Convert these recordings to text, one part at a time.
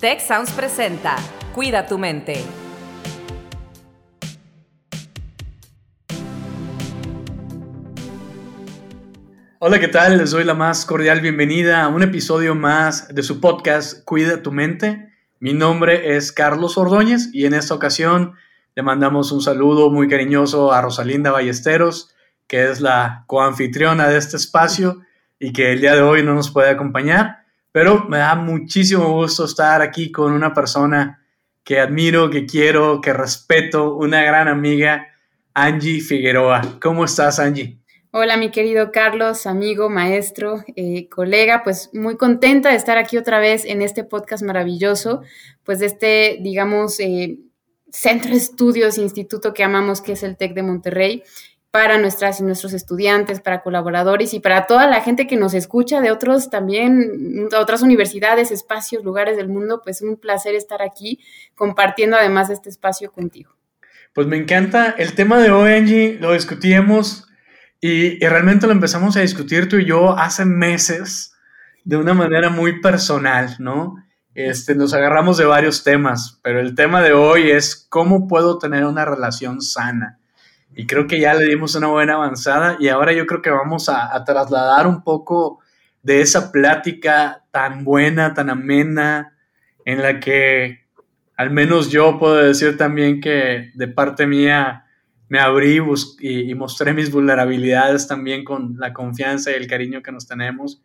Tech Sounds presenta Cuida tu mente. Hola, ¿qué tal? Les doy la más cordial bienvenida a un episodio más de su podcast Cuida tu mente. Mi nombre es Carlos Ordóñez y en esta ocasión le mandamos un saludo muy cariñoso a Rosalinda Ballesteros, que es la coanfitriona de este espacio y que el día de hoy no nos puede acompañar, pero me da muchísimo gusto estar aquí con una persona que admiro, que quiero, que respeto, una gran amiga, Angie Figueroa. ¿Cómo estás, Angie? Hola, mi querido Carlos, amigo, maestro, eh, colega, pues muy contenta de estar aquí otra vez en este podcast maravilloso, pues de este, digamos, eh, centro de estudios, instituto que amamos, que es el TEC de Monterrey, para nuestras y nuestros estudiantes, para colaboradores y para toda la gente que nos escucha de otros también, otras universidades, espacios, lugares del mundo, pues un placer estar aquí compartiendo además este espacio contigo. Pues me encanta el tema de hoy, Angie, lo discutíamos y, y realmente lo empezamos a discutir tú y yo hace meses de una manera muy personal, ¿no? Este, nos agarramos de varios temas, pero el tema de hoy es cómo puedo tener una relación sana. Y creo que ya le dimos una buena avanzada y ahora yo creo que vamos a, trasladar un poco de esa plática tan buena, tan amena, en la que al menos yo puedo decir también que de parte mía me abrí y, y mostré mis vulnerabilidades también con la confianza y el cariño que nos tenemos.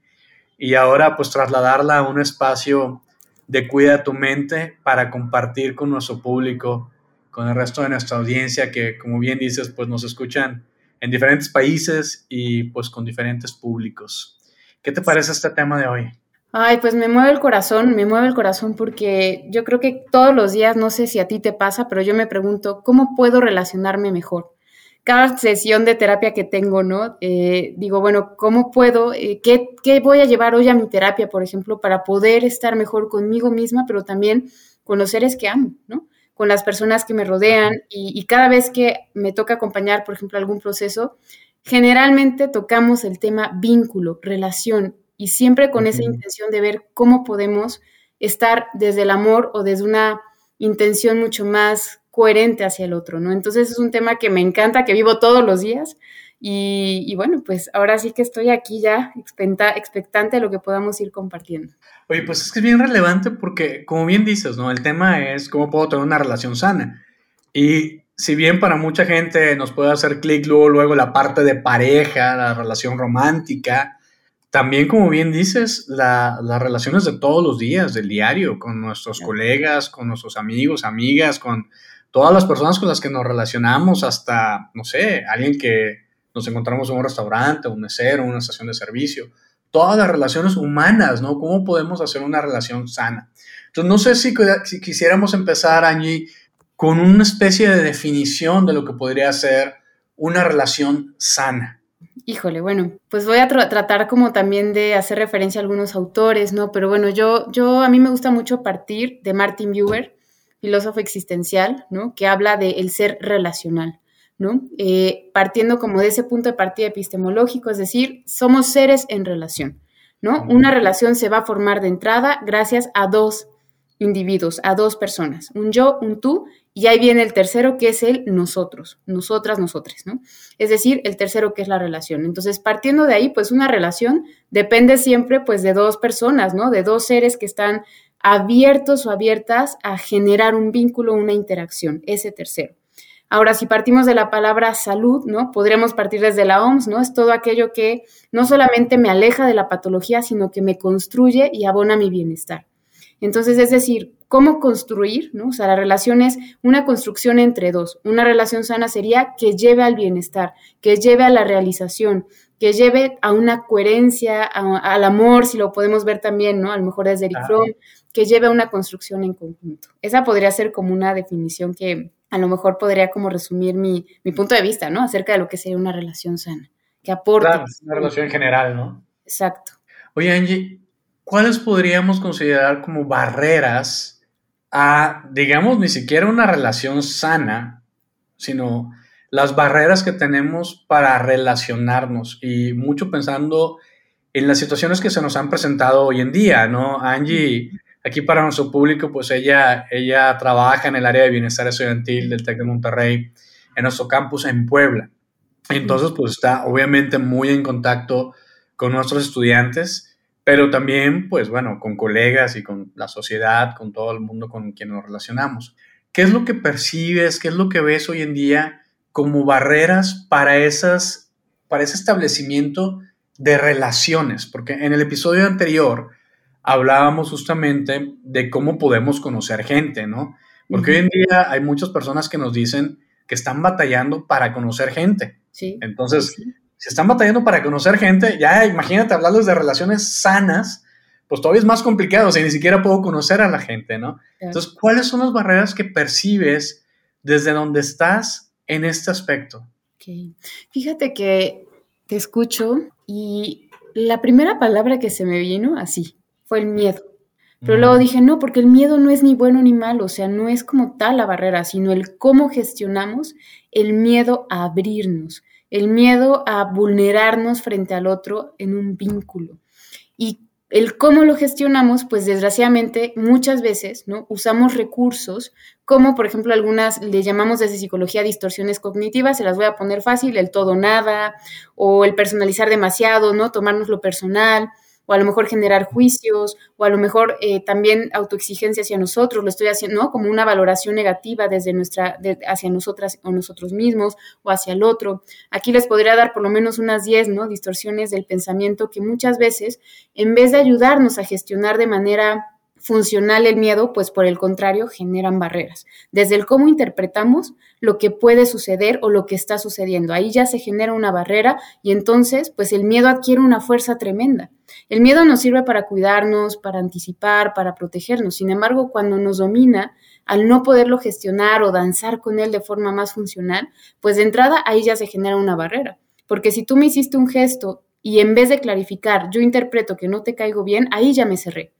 Y ahora pues trasladarla a un espacio de Cuida tu mente para compartir con nuestro público, con el resto de nuestra audiencia que, como bien dices, pues nos escuchan en diferentes países y pues con diferentes públicos. ¿Qué te parece este tema de hoy? Ay, pues me mueve el corazón, me mueve el corazón porque yo creo que todos los días, no sé si a ti te pasa, pero yo me pregunto, ¿cómo puedo relacionarme mejor? cada sesión de terapia que tengo, ¿no? Eh, digo, bueno, ¿cómo puedo? Eh, ¿qué, ¿qué, voy a llevar hoy a mi terapia, por ejemplo, para poder estar mejor conmigo misma, pero también con los seres que amo, ¿no? Con las personas que me rodean y, y cada vez que me toca acompañar, por ejemplo, algún proceso, generalmente tocamos el tema vínculo, relación y siempre con esa intención de ver cómo podemos estar desde el amor o desde una intención mucho más coherente hacia el otro, ¿no? Entonces es un tema que me encanta, que vivo todos los días y, y bueno, pues ahora sí que estoy aquí ya expectante de lo que podamos ir compartiendo. Oye, pues es que es bien relevante porque, como bien dices, ¿no? El tema es cómo puedo tener una relación sana. Y si bien para mucha gente nos puede hacer clic luego, luego la parte de pareja, la relación romántica, también, como bien dices, la, las relaciones de todos los días, del diario, con nuestros colegas, con nuestros amigos, amigas, con todas las personas con las que nos relacionamos, hasta, no sé, alguien que nos encontramos en un restaurante, un mesero, una estación de servicio, todas las relaciones humanas, ¿no? ¿Cómo podemos hacer una relación sana? Entonces, no sé si, si quisiéramos empezar, allí con una especie de definición de lo que podría ser una relación sana. Híjole, bueno, pues voy a tra tratar como también de hacer referencia a algunos autores, ¿no? Pero bueno, yo, yo a mí me gusta mucho partir de Martin Buber, filósofo existencial, ¿no? Que habla de el ser relacional, ¿no? Eh, partiendo como de ese punto de partida epistemológico, es decir, somos seres en relación, ¿no? Una relación se va a formar de entrada gracias a dos individuos, a dos personas, un yo, un tú, y ahí viene el tercero que es el nosotros, nosotras, nosotres, ¿no? Es decir, el tercero que es la relación. Entonces, partiendo de ahí, pues una relación depende siempre pues de dos personas, ¿no? De dos seres que están abiertos o abiertas a generar un vínculo, una interacción, ese tercero. Ahora, si partimos de la palabra salud, ¿no? Podríamos partir desde la OMS, ¿no? Es todo aquello que no solamente me aleja de la patología, sino que me construye y abona mi bienestar. Entonces, es decir, ¿cómo construir? ¿no? O sea, la relación es una construcción entre dos. Una relación sana sería que lleve al bienestar, que lleve a la realización, que lleve a una coherencia, al amor, si lo podemos ver también, ¿no? A lo mejor desde Eric Fromm, que lleve a una construcción en conjunto. Esa podría ser como una definición que a lo mejor podría como resumir mi, mi punto de vista, ¿no? Acerca de lo que sería una relación sana, que aporte. Claro, una relación en general, ¿no? Exacto. Oye, Angie, ¿cuáles podríamos considerar como barreras a, digamos, ni siquiera una relación sana, sino las barreras que tenemos para relacionarnos y mucho pensando en las situaciones que se nos han presentado hoy en día, ¿no? Angie Aquí para nuestro público, pues ella, ella trabaja en el área de bienestar estudiantil del TEC de Monterrey, en nuestro campus en Puebla. Entonces, pues está obviamente muy en contacto con nuestros estudiantes, pero también, pues bueno, con colegas y con la sociedad, con todo el mundo con quien nos relacionamos. ¿Qué es lo que percibes, qué es lo que ves hoy en día como barreras para, esas, para ese establecimiento de relaciones? Porque en el episodio anterior hablábamos justamente de cómo podemos conocer gente, ¿no? Porque hoy en día hay muchas personas que nos dicen que están batallando para conocer gente. Sí. Entonces, si están batallando para conocer gente, ya imagínate hablarles de relaciones sanas, pues todavía es más complicado, o sea, ni siquiera puedo conocer a la gente, ¿no? Entonces, ¿cuáles son las barreras que percibes desde donde estás en este aspecto? Fíjate que te escucho y la primera palabra que se me vino así, fue el miedo. Pero luego dije, no, porque el miedo no es ni bueno ni malo, o sea, no es como tal la barrera, sino el cómo gestionamos el miedo a abrirnos, el miedo a vulnerarnos frente al otro en un vínculo. Y el cómo lo gestionamos, pues desgraciadamente muchas veces, ¿no? Usamos recursos como, por ejemplo, algunas le llamamos desde psicología distorsiones cognitivas, se las voy a poner fácil, el todo nada, o el personalizar demasiado, ¿no? Tomarnos lo personal, o a lo mejor generar juicios, o a lo mejor eh, también autoexigencia hacia nosotros, lo estoy haciendo, ¿no? Como una valoración negativa desde nuestra, hacia nosotras o nosotros mismos o hacia el otro. Aquí les podría dar por lo menos unas 10, ¿no? Distorsiones del pensamiento que muchas veces, en vez de ayudarnos a gestionar de manera funcional el miedo, pues por el contrario, generan barreras. Desde el cómo interpretamos lo que puede suceder o lo que está sucediendo. Ahí ya se genera una barrera y entonces, pues el miedo adquiere una fuerza tremenda. El miedo nos sirve para cuidarnos, para anticipar, para protegernos. Sin embargo, cuando nos domina, al no poderlo gestionar o danzar con él de forma más funcional, pues de entrada ahí ya se genera una barrera. Porque si tú me hiciste un gesto y en vez de clarificar, yo interpreto que no te caigo bien, ahí ya me cerré.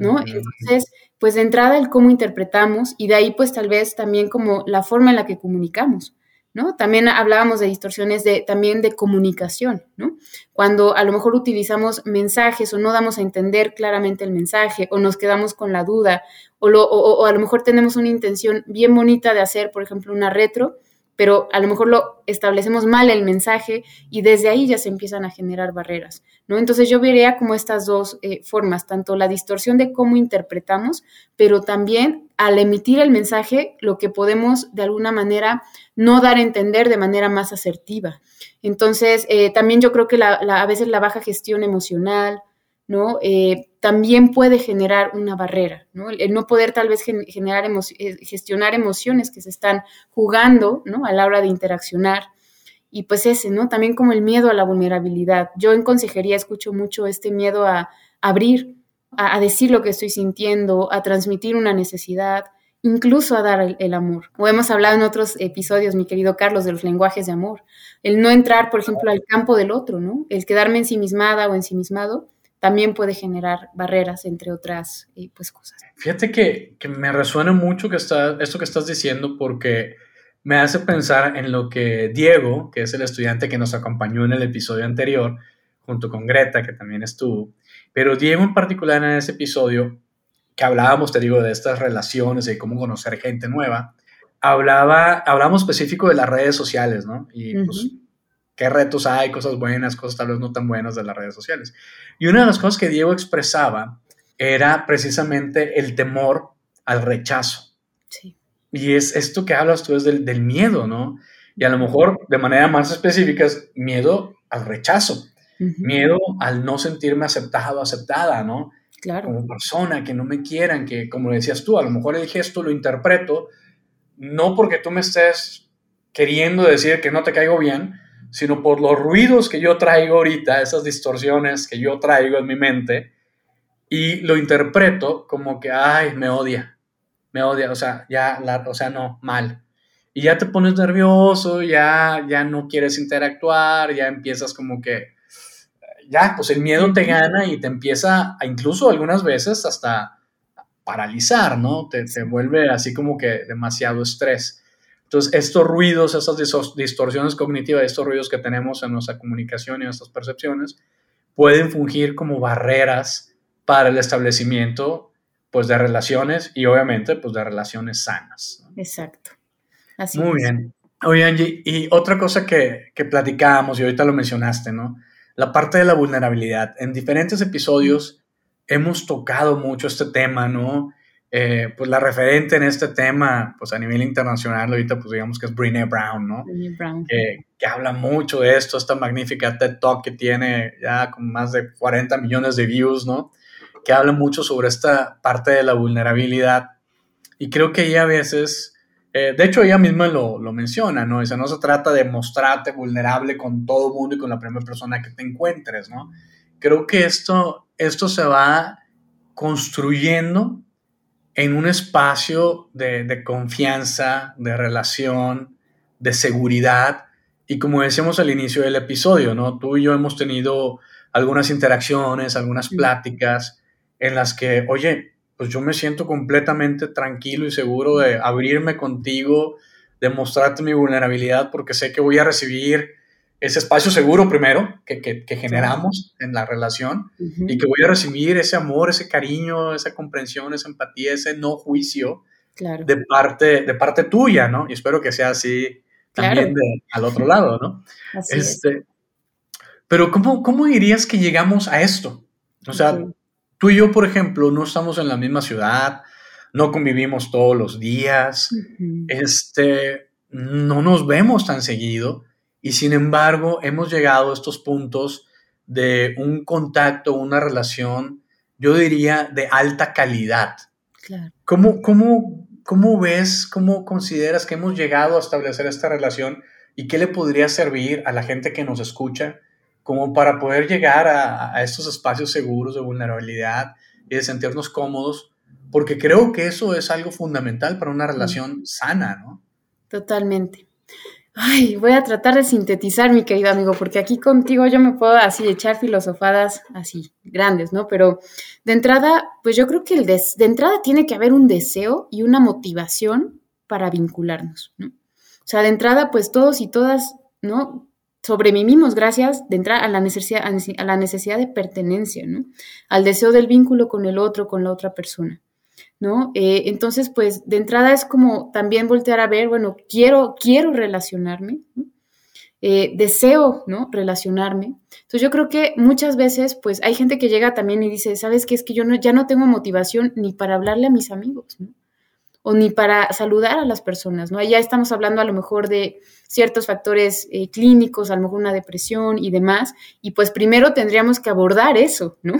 ¿No? Entonces, pues de entrada el cómo interpretamos y de ahí pues tal vez también como la forma en la que comunicamos, ¿no? También hablábamos de distorsiones de, también de comunicación, ¿no? Cuando a lo mejor utilizamos mensajes o no damos a entender claramente el mensaje o nos quedamos con la duda o, lo, o a lo mejor tenemos una intención bien bonita de hacer, por ejemplo, una retro, pero a lo mejor lo establecemos mal el mensaje y desde ahí ya se empiezan a generar barreras, ¿no? Entonces yo vería como estas dos eh, formas, tanto la distorsión de cómo interpretamos, pero también al emitir el mensaje, lo que podemos de alguna manera no dar a entender de manera más asertiva. Entonces, eh, también yo creo que a veces la baja gestión emocional, ¿no? Eh, también puede generar una barrera, ¿no? El no poder tal vez generar eh, gestionar emociones que se están jugando, ¿no? A la hora de interaccionar. Y pues ese, ¿no? También como el miedo a la vulnerabilidad. Yo en consejería escucho mucho este miedo a, abrir, a, decir lo que estoy sintiendo, a transmitir una necesidad, incluso a dar el, amor. O hemos hablado en otros episodios, mi querido Carlos, de los lenguajes de amor. El no entrar, por ejemplo, al campo del otro, ¿no? El quedarme ensimismada o ensimismado también puede generar barreras, entre otras eh, pues, cosas. Fíjate que, me resuena mucho que está, esto que estás diciendo porque me hace pensar en lo que Diego, que es el estudiante que nos acompañó en el episodio anterior, junto con Greta, que también estuvo, pero Diego en particular en ese episodio, que hablábamos, te digo, de estas relaciones, de cómo conocer gente nueva, hablaba, hablamos específico de las redes sociales, ¿no? Y pues qué retos hay, cosas buenas, cosas tal vez no tan buenas de las redes sociales. Y una de las cosas que Diego expresaba era precisamente el temor al rechazo. Sí. Y es esto que hablas tú es del, del miedo, ¿no? Y a lo mejor de manera más específica es miedo al rechazo, miedo al no sentirme aceptado, aceptada, ¿no? Claro. Como persona, que no me quieran, que como decías tú, a lo mejor el gesto lo interpreto no porque tú me estés queriendo decir que no te caigo bien, sino por los ruidos que yo traigo ahorita, esas distorsiones que yo traigo en mi mente, y lo interpreto como que, ay, me odia, me odia, o sea, ya, la, o sea, no, mal. Y ya te pones nervioso, ya, ya no quieres interactuar, ya empiezas como que, ya, pues el miedo te gana y te empieza, a, incluso algunas veces hasta paralizar, ¿no? Te, te vuelve así como que demasiado estrés. Entonces, estos ruidos, esas distorsiones cognitivas, estos ruidos que tenemos en nuestra comunicación y en nuestras percepciones, pueden fungir como barreras para el establecimiento pues de relaciones y obviamente pues de relaciones sanas. Exacto. Así Muy bien. Oye, Angie, y otra cosa que, que platicábamos y ahorita lo mencionaste, ¿no? La parte de la vulnerabilidad. En diferentes episodios hemos tocado mucho este tema, ¿no? Eh, pues la referente en este tema, pues a nivel internacional, ahorita pues digamos que es Brene Brown, ¿no? Brene Brown. Que, que, habla mucho de esto, esta magnífica TED Talk que tiene ya con más de 40 millones de views, ¿no? Que habla mucho sobre esta parte de la vulnerabilidad. Y creo que ella a veces, eh, de hecho ella misma lo, lo menciona, ¿no? Dice, no se trata de mostrarte vulnerable con todo el mundo y con la primera persona que te encuentres, ¿no? Creo que esto, esto se va construyendo en un espacio de, confianza, de relación, de seguridad. Y como decíamos al inicio del episodio, ¿no? Tú y yo hemos tenido algunas interacciones, algunas pláticas en las que, oye, pues yo me siento completamente tranquilo y seguro de abrirme contigo, de mostrarte mi vulnerabilidad porque sé que voy a recibir ese espacio seguro primero que, que, generamos en la relación y que voy a recibir ese amor, ese cariño, esa comprensión, esa empatía, ese no juicio de, parte, de parte tuya, ¿no? Y espero que sea así también al otro lado, ¿no? este, Pero ¿cómo, ¿cómo dirías que llegamos a esto? O sea, tú y yo, por ejemplo, no estamos en la misma ciudad, no convivimos todos los días, este, no nos vemos tan seguido y sin embargo hemos llegado a estos puntos de un contacto, una relación, yo diría, de alta calidad. Claro. ¿Cómo, cómo, cómo ves, cómo consideras que hemos llegado a establecer esta relación y qué le podría servir a la gente que nos escucha como para poder llegar a, estos espacios seguros de vulnerabilidad y de sentirnos cómodos? Porque creo que eso es algo fundamental para una relación sana, ¿no? Totalmente. Ay, voy a tratar de sintetizar, mi querido amigo, porque aquí contigo yo me puedo así echar filosofadas así, grandes, ¿no? Pero de entrada, pues yo creo que el de, entrada tiene que haber un deseo y una motivación para vincularnos, ¿no? O sea, de entrada, pues todos y todas, ¿no? Sobrevivimos gracias de entrada a la necesidad, a la necesidad de pertenencia, ¿no? Al deseo del vínculo con el otro, con la otra persona. ¿No? Eh, entonces, pues de entrada es como también voltear a ver, bueno, quiero, quiero relacionarme, eh, deseo, ¿no? Relacionarme. Entonces yo creo que muchas veces, pues hay gente que llega también y dice, ¿sabes qué? Es que yo no, ya no tengo motivación ni para hablarle a mis amigos. O ni para saludar a las personas, ¿no? Ya estamos hablando a lo mejor de ciertos factores eh, clínicos, a lo mejor una depresión y demás, y pues primero tendríamos que abordar eso, ¿no?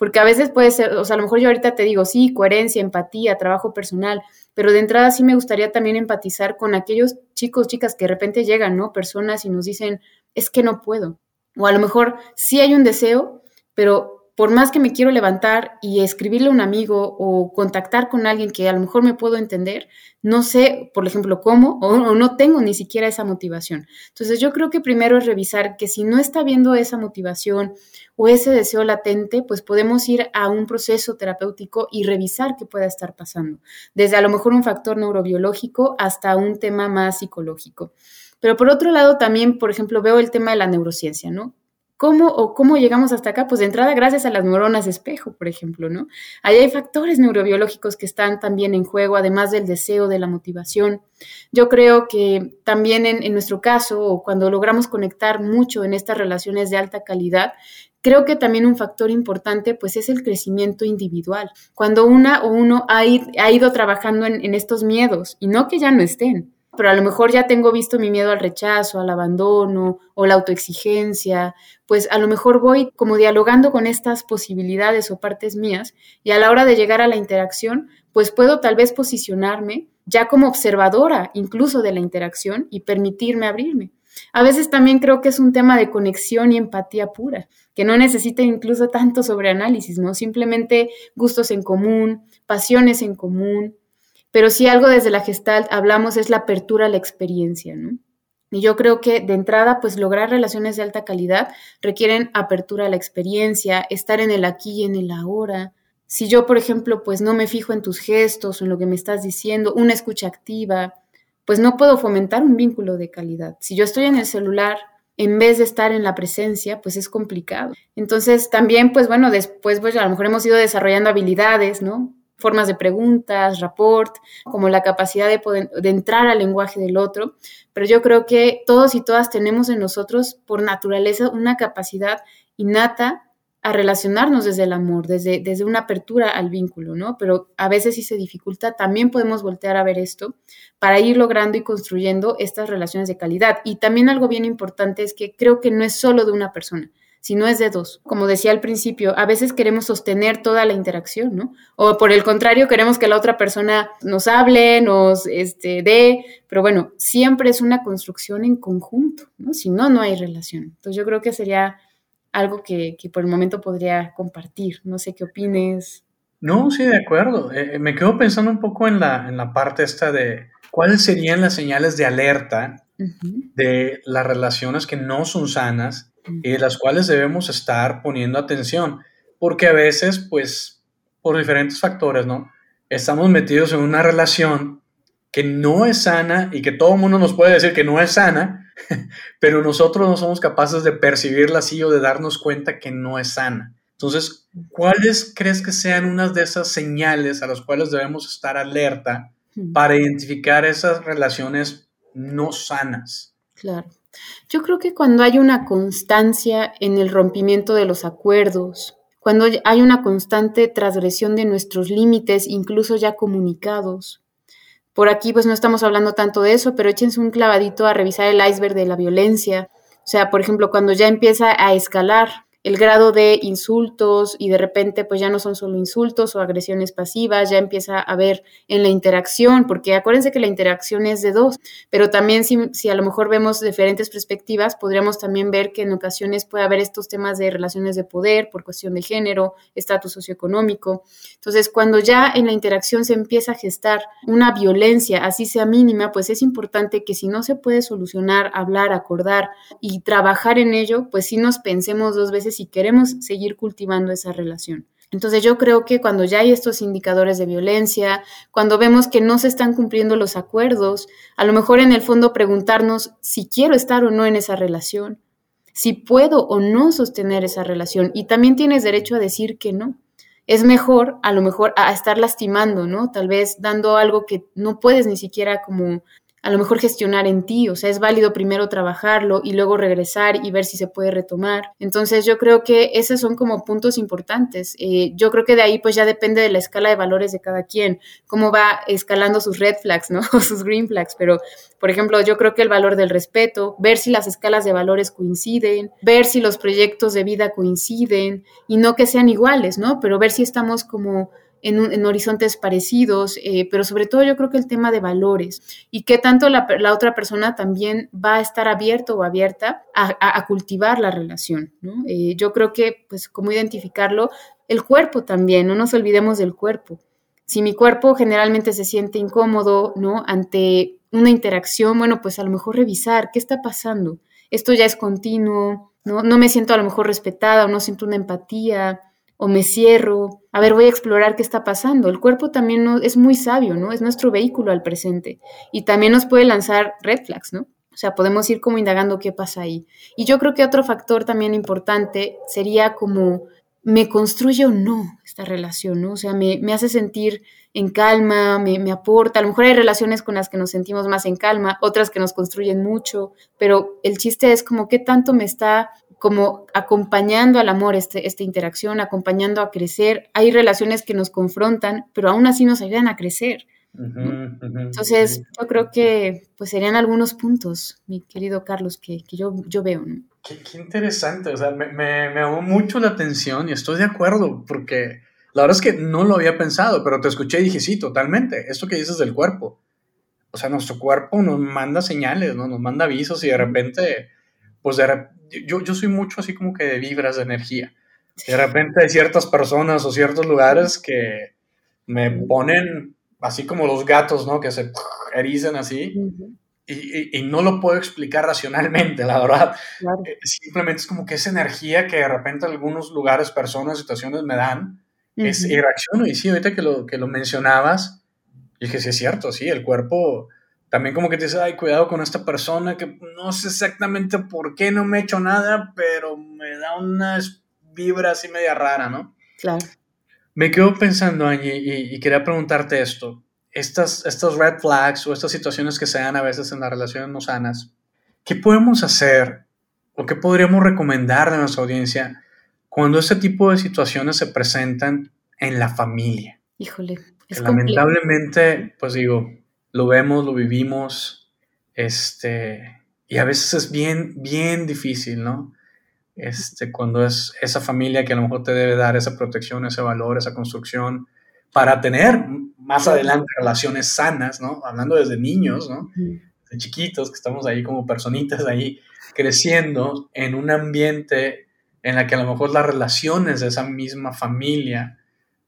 Porque a veces puede ser, o sea, a lo mejor yo ahorita te digo, sí, coherencia, empatía, trabajo personal, pero de entrada sí me gustaría también empatizar con aquellos chicos, chicas que de repente llegan, ¿no? Personas y nos dicen, es que no puedo. O a lo mejor sí hay un deseo, pero por más que me quiero levantar y escribirle a un amigo o contactar con alguien que a lo mejor me puedo entender, no sé, por ejemplo, cómo o, no tengo ni siquiera esa motivación. Entonces yo creo que primero es revisar que si no está viendo esa motivación o ese deseo latente, pues podemos ir a un proceso terapéutico y revisar qué pueda estar pasando, desde a lo mejor un factor neurobiológico hasta un tema más psicológico. Pero por otro lado, también, por ejemplo, veo el tema de la neurociencia, ¿no? ¿Cómo o cómo llegamos hasta acá? Pues de entrada gracias a las neuronas de espejo, por ejemplo, ¿no? Ahí hay factores neurobiológicos que están también en juego, además del deseo, de la motivación. Yo creo que también en, nuestro caso, cuando logramos conectar mucho en estas relaciones de alta calidad, creo que también un factor importante pues es el crecimiento individual. Cuando una o uno ha, ido trabajando en estos miedos y no que ya no estén, pero a lo mejor ya tengo visto mi miedo al rechazo, al abandono o la autoexigencia, pues a lo mejor voy como dialogando con estas posibilidades o partes mías y a la hora de llegar a la interacción, pues puedo tal vez posicionarme ya como observadora incluso de la interacción y permitirme abrirme. A veces también creo que es un tema de conexión y empatía pura, que no necesita incluso tanto sobreanálisis, ¿no? Simplemente gustos en común, pasiones en común, pero si algo desde la Gestalt hablamos es la apertura a la experiencia, ¿no? Y yo creo que de entrada, pues lograr relaciones de alta calidad requieren apertura a la experiencia, estar en el aquí y en el ahora. Si yo, por ejemplo, pues no me fijo en tus gestos o en lo que me estás diciendo, una escucha activa, pues no puedo fomentar un vínculo de calidad. Si yo estoy en el celular en vez de estar en la presencia, pues es complicado. Entonces, también, pues bueno, después, pues a lo mejor hemos ido desarrollando habilidades, ¿no? Formas de preguntas, rapport, como la capacidad de, poder, de entrar al lenguaje del otro, pero yo creo que todos y todas tenemos en nosotros por naturaleza una capacidad innata a relacionarnos desde el amor, desde, desde una apertura al vínculo, ¿no? Pero a veces si se dificulta, también podemos voltear a ver esto para ir logrando y construyendo estas relaciones de calidad. Y también algo bien importante es que creo que no es solo de una persona, sino es de dos. Como decía al principio, a veces queremos sostener toda la interacción, ¿no? O por el contrario, queremos que la otra persona nos hable, nos este, dé, pero bueno, siempre es una construcción en conjunto, ¿no? Si no, no hay relación. Entonces yo creo que sería algo que, por el momento podría compartir. No sé qué opines. No, sí, de acuerdo. Eh, eh, me quedo pensando un poco en la, en la parte esta de cuáles serían las señales de alerta de las relaciones que no son sanas y de las cuales debemos estar poniendo atención. Porque a veces, pues, por diferentes factores, ¿no? Estamos metidos en una relación que no es sana y que todo el mundo nos puede decir que no es sana, pero nosotros no somos capaces de percibirla así o de darnos cuenta que no es sana. Entonces, ¿cuáles crees que sean unas de esas señales a las cuales debemos estar alerta para identificar esas relaciones no sanas? Claro. Yo creo que cuando hay una constancia en el rompimiento de los acuerdos, cuando hay una constante transgresión de nuestros límites, incluso ya comunicados, por aquí pues no estamos hablando tanto de eso, pero échense un clavadito a revisar el iceberg de la violencia. O sea, por ejemplo, cuando ya empieza a escalar el grado de insultos y de repente pues ya no son solo insultos o agresiones pasivas, ya empieza a haber en la interacción, porque acuérdense que la interacción es de dos, pero también si, si, a lo mejor vemos diferentes perspectivas, podríamos también ver que en ocasiones puede haber estos temas de relaciones de poder por cuestión de género, estatus socioeconómico. Entonces, cuando ya en la interacción se empieza a gestar una violencia, así sea mínima, pues es importante que si no se puede solucionar, hablar, acordar y trabajar en ello, pues sí nos pensemos dos veces si queremos seguir cultivando esa relación. Entonces yo creo que cuando ya hay estos indicadores de violencia, cuando vemos que no se están cumpliendo los acuerdos, a lo mejor en el fondo preguntarnos si quiero estar o no en esa relación, si puedo o no sostener esa relación y también tienes derecho a decir que no. Es mejor a lo mejor a estar lastimando, ¿no? Tal vez dando algo que no puedes ni siquiera como a lo mejor gestionar en ti, o sea, es válido primero trabajarlo y luego regresar y ver si se puede retomar. Entonces yo creo que esos son como puntos importantes. Eh, yo creo que de ahí pues ya depende de la escala de valores de cada quien, cómo va escalando sus red flags, ¿no? O sus green flags, pero por ejemplo yo creo que el valor del respeto, ver si las escalas de valores coinciden, ver si los proyectos de vida coinciden y no que sean iguales, ¿no? Pero ver si estamos como en, horizontes parecidos, eh, pero sobre todo yo creo que el tema de valores y que tanto la, otra persona también va a estar abierto o abierta a, cultivar la relación. Eh, yo creo que, pues, cómo identificarlo, el cuerpo también, no nos olvidemos del cuerpo. Si mi cuerpo generalmente se siente incómodo, ¿no? Ante una interacción, bueno, pues a lo mejor revisar qué está pasando. Esto ya es continuo, ¿no? No me siento a lo mejor respetada o no siento una empatía, o me cierro, a ver, voy a explorar qué está pasando. El cuerpo también no, es muy sabio, ¿no? Es nuestro vehículo al presente y también nos puede lanzar red flags, ¿no? O sea, podemos ir como indagando qué pasa ahí. Y yo creo que otro factor también importante sería como, ¿me construye o no esta relación, ¿no? O sea, me, hace sentir en calma, me, me, aporta. A lo mejor hay relaciones con las que nos sentimos más en calma, otras que nos construyen mucho, pero el chiste es como qué tanto me está como acompañando al amor este, esta interacción, acompañando a crecer. Hay relaciones que nos confrontan, pero aún así nos ayudan a crecer. Entonces, yo creo que pues serían algunos puntos, mi querido Carlos, que, yo, yo veo. Qué, interesante, o sea, me, me, me llamó mucho la atención y estoy de acuerdo, porque la verdad es que no lo había pensado, pero te escuché y dije, sí, totalmente, esto que dices del cuerpo. O sea, nuestro cuerpo nos manda señales, ¿no? Nos manda avisos y de repente, pues de, yo, yo soy mucho así como que de vibras de energía. De repente hay ciertas personas o ciertos lugares que me ponen así como los gatos, ¿no? Que se erizan así. y, y, no lo puedo explicar racionalmente, la verdad. Eh, simplemente es como que esa energía que de repente algunos lugares, personas, situaciones me dan, es, y reacciono. Y sí, ahorita que lo, que lo mencionabas, dije, sí es cierto, sí, el cuerpo también como que te dice, ay, cuidado con esta persona que no sé exactamente por qué no me he hecho nada, pero me da una vibra así media rara, ¿no? Claro. Me quedo pensando, Angie, y, y, quería preguntarte esto. Estas, estos red flags o estas situaciones que se dan a veces en las relaciones no sanas, ¿qué podemos hacer o qué podríamos recomendar de nuestra audiencia cuando este tipo de situaciones se presentan en la familia? Híjole, es lamentablemente, pues digo, lo vemos, lo vivimos, este, y a veces es bien, bien difícil, ¿no? Este, cuando es esa familia que a lo mejor te debe dar esa protección, ese valor, esa construcción, para tener más adelante relaciones sanas, ¿no? Hablando desde niños, ¿no? De chiquitos, que estamos ahí como personitas ahí creciendo en un ambiente en la que a lo mejor las relaciones de esa misma familia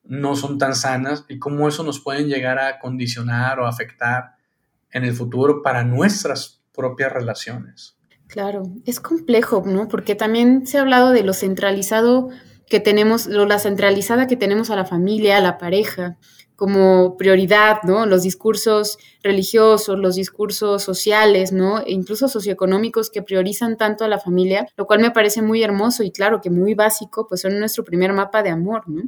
no son tan sanas y cómo eso nos pueden llegar a condicionar o afectar en el futuro para nuestras propias relaciones. Claro, es complejo, ¿no? Porque también se ha hablado de lo centralizado que tenemos, lo, la centralizada que tenemos a la familia, a la pareja, como prioridad, ¿no? Los discursos religiosos, los discursos sociales, ¿no? E incluso socioeconómicos que priorizan tanto a la familia, lo cual me parece muy hermoso y claro que muy básico, pues son nuestro primer mapa de amor, ¿no?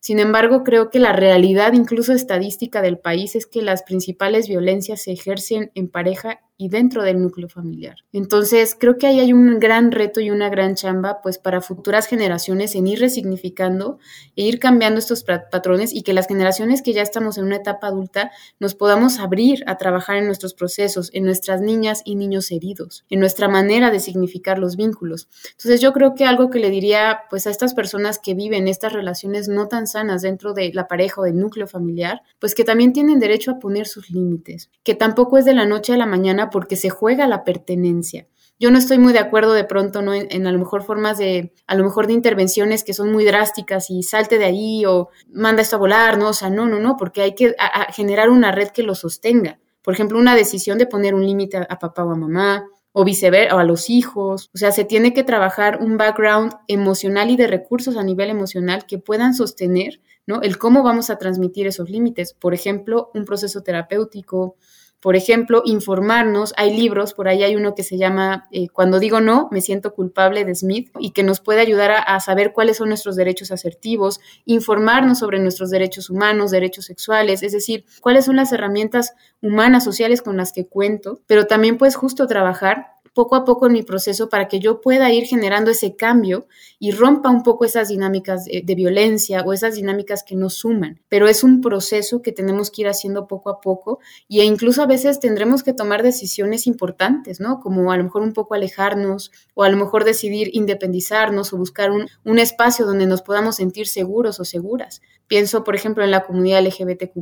Sin embargo, creo que la realidad, incluso estadística del país, es que las principales violencias se ejercen en pareja y dentro del núcleo familiar. Entonces, creo que ahí hay un gran reto y una gran chamba, pues para futuras generaciones en ir resignificando e ir cambiando estos patrones y que las generaciones que ya estamos en una etapa adulta nos podamos abrir a trabajar en nuestros procesos, en nuestras niñas y niños heridos, en nuestra manera de significar los vínculos. Entonces, yo creo que algo que le diría pues a estas personas que viven estas relaciones no tan sanas dentro de la pareja o del núcleo familiar, pues que también tienen derecho a poner sus límites, que tampoco es de la noche a la mañana porque se juega la pertenencia. Yo no estoy muy de acuerdo de pronto ¿no? en, a lo mejor formas de, a lo mejor de intervenciones que son muy drásticas y salte de ahí o manda esto a volar, ¿no? O sea, no, no, no, porque hay que generar una red que lo sostenga. Por ejemplo, una decisión de poner un límite a, a papá o a mamá, o viceversa, o a los hijos. O sea, se tiene que trabajar un background emocional y de recursos a nivel emocional que puedan sostener, ¿no? El cómo vamos a transmitir esos límites. Por ejemplo, un proceso terapéutico, por ejemplo, informarnos. Hay libros, por ahí hay uno que se llama eh, Cuando digo no, me siento culpable de Smith y que nos puede ayudar a, saber cuáles son nuestros derechos asertivos, informarnos sobre nuestros derechos humanos, derechos sexuales, es decir, cuáles son las herramientas humanas, sociales con las que cuento, pero también pues justo trabajar poco a poco en mi proceso para que yo pueda ir generando ese cambio y rompa un poco esas dinámicas de, violencia o esas dinámicas que nos suman. Pero es un proceso que tenemos que ir haciendo poco a poco e incluso a veces tendremos que tomar decisiones importantes, ¿no? Como a lo mejor un poco alejarnos o a lo mejor decidir independizarnos o buscar un, un espacio donde nos podamos sentir seguros o seguras. Pienso, por ejemplo, en la comunidad LGBTQ,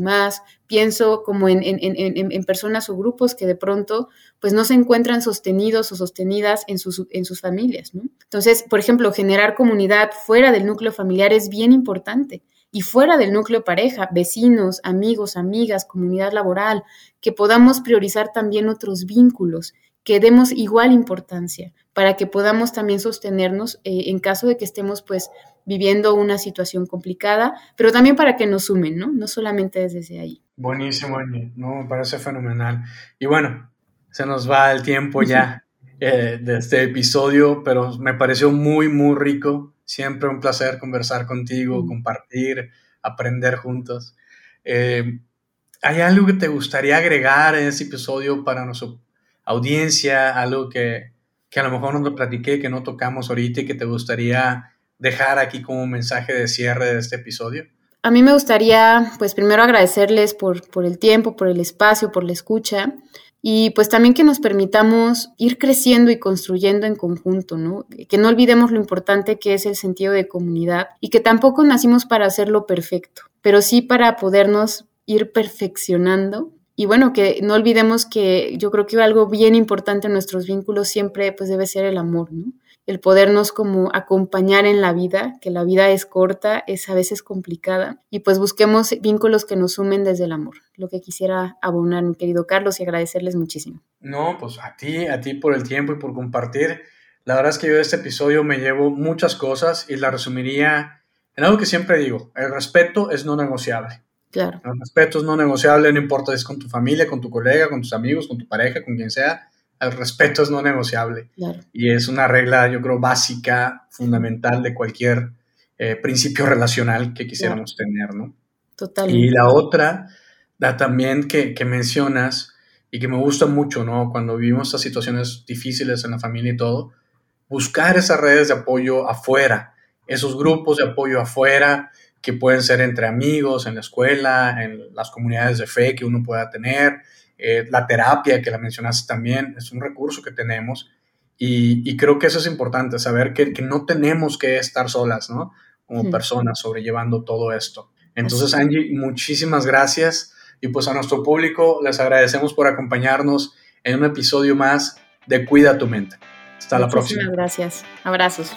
pienso como en, en, en, en, personas o grupos que de pronto pues no se encuentran sostenidos o sostenidas en sus, en sus familias. ¿no? Entonces, por ejemplo, generar comunidad fuera del núcleo familiar es bien importante y fuera del núcleo pareja, vecinos, amigos, amigas, comunidad laboral, que podamos priorizar también otros vínculos que demos igual importancia para que podamos también sostenernos eh, en caso de que estemos pues viviendo una situación complicada, pero también para que nos sumen, ¿no? No solamente desde ahí. Buenísimo, no, me parece fenomenal. Y bueno, se nos va el tiempo ya eh, de este episodio, pero me pareció muy, muy rico. Siempre un placer conversar contigo, compartir, aprender juntos. Eh, ¿Hay algo que te gustaría agregar en este episodio para nuestro audiencia, algo que, que a lo mejor no te platiqué, que no tocamos ahorita y que te gustaría dejar aquí como mensaje de cierre de este episodio? A mí me gustaría, pues primero agradecerles por, por el tiempo, por el espacio, por la escucha y pues también que nos permitamos ir creciendo y construyendo en conjunto, ¿no? Que no olvidemos lo importante que es el sentido de comunidad y que tampoco nacimos para hacerlo perfecto, pero sí para podernos ir perfeccionando y bueno, que no olvidemos que yo creo que algo bien importante en nuestros vínculos siempre pues debe ser el amor, ¿no? El podernos como acompañar en la vida, que la vida es corta, es a veces complicada, y pues busquemos vínculos que nos sumen desde el amor. Lo que quisiera abonar, mi querido Carlos, y agradecerles muchísimo. No, pues a ti, a ti por el tiempo y por compartir. La verdad es que yo de este episodio me llevo muchas cosas y la resumiría en algo que siempre digo, el respeto es no negociable. Claro. El respeto es no negociable, no importa si es con tu familia, con tu colega, con tus amigos, con tu pareja, con quien sea. El respeto es no negociable. Claro. Y es una regla, yo creo, básica, fundamental de cualquier eh, principio relacional que quisiéramos tener, ¿no? Totalmente. Y la otra, da también que, que mencionas y que me gusta mucho, ¿no? Cuando vivimos estas situaciones difíciles en la familia y todo, buscar esas redes de apoyo afuera, esos grupos de apoyo afuera que pueden ser entre amigos, en la escuela, en las comunidades de fe que uno pueda tener, eh, la terapia que la mencionaste también, es un recurso que tenemos y, creo que eso es importante, saber que, que, no tenemos que estar solas, ¿no? Como personas sobrellevando todo esto. Entonces, Angie, muchísimas gracias y pues a nuestro público les agradecemos por acompañarnos en un episodio más de Cuida tu mente. Hasta la próxima. Gracias. Abrazos.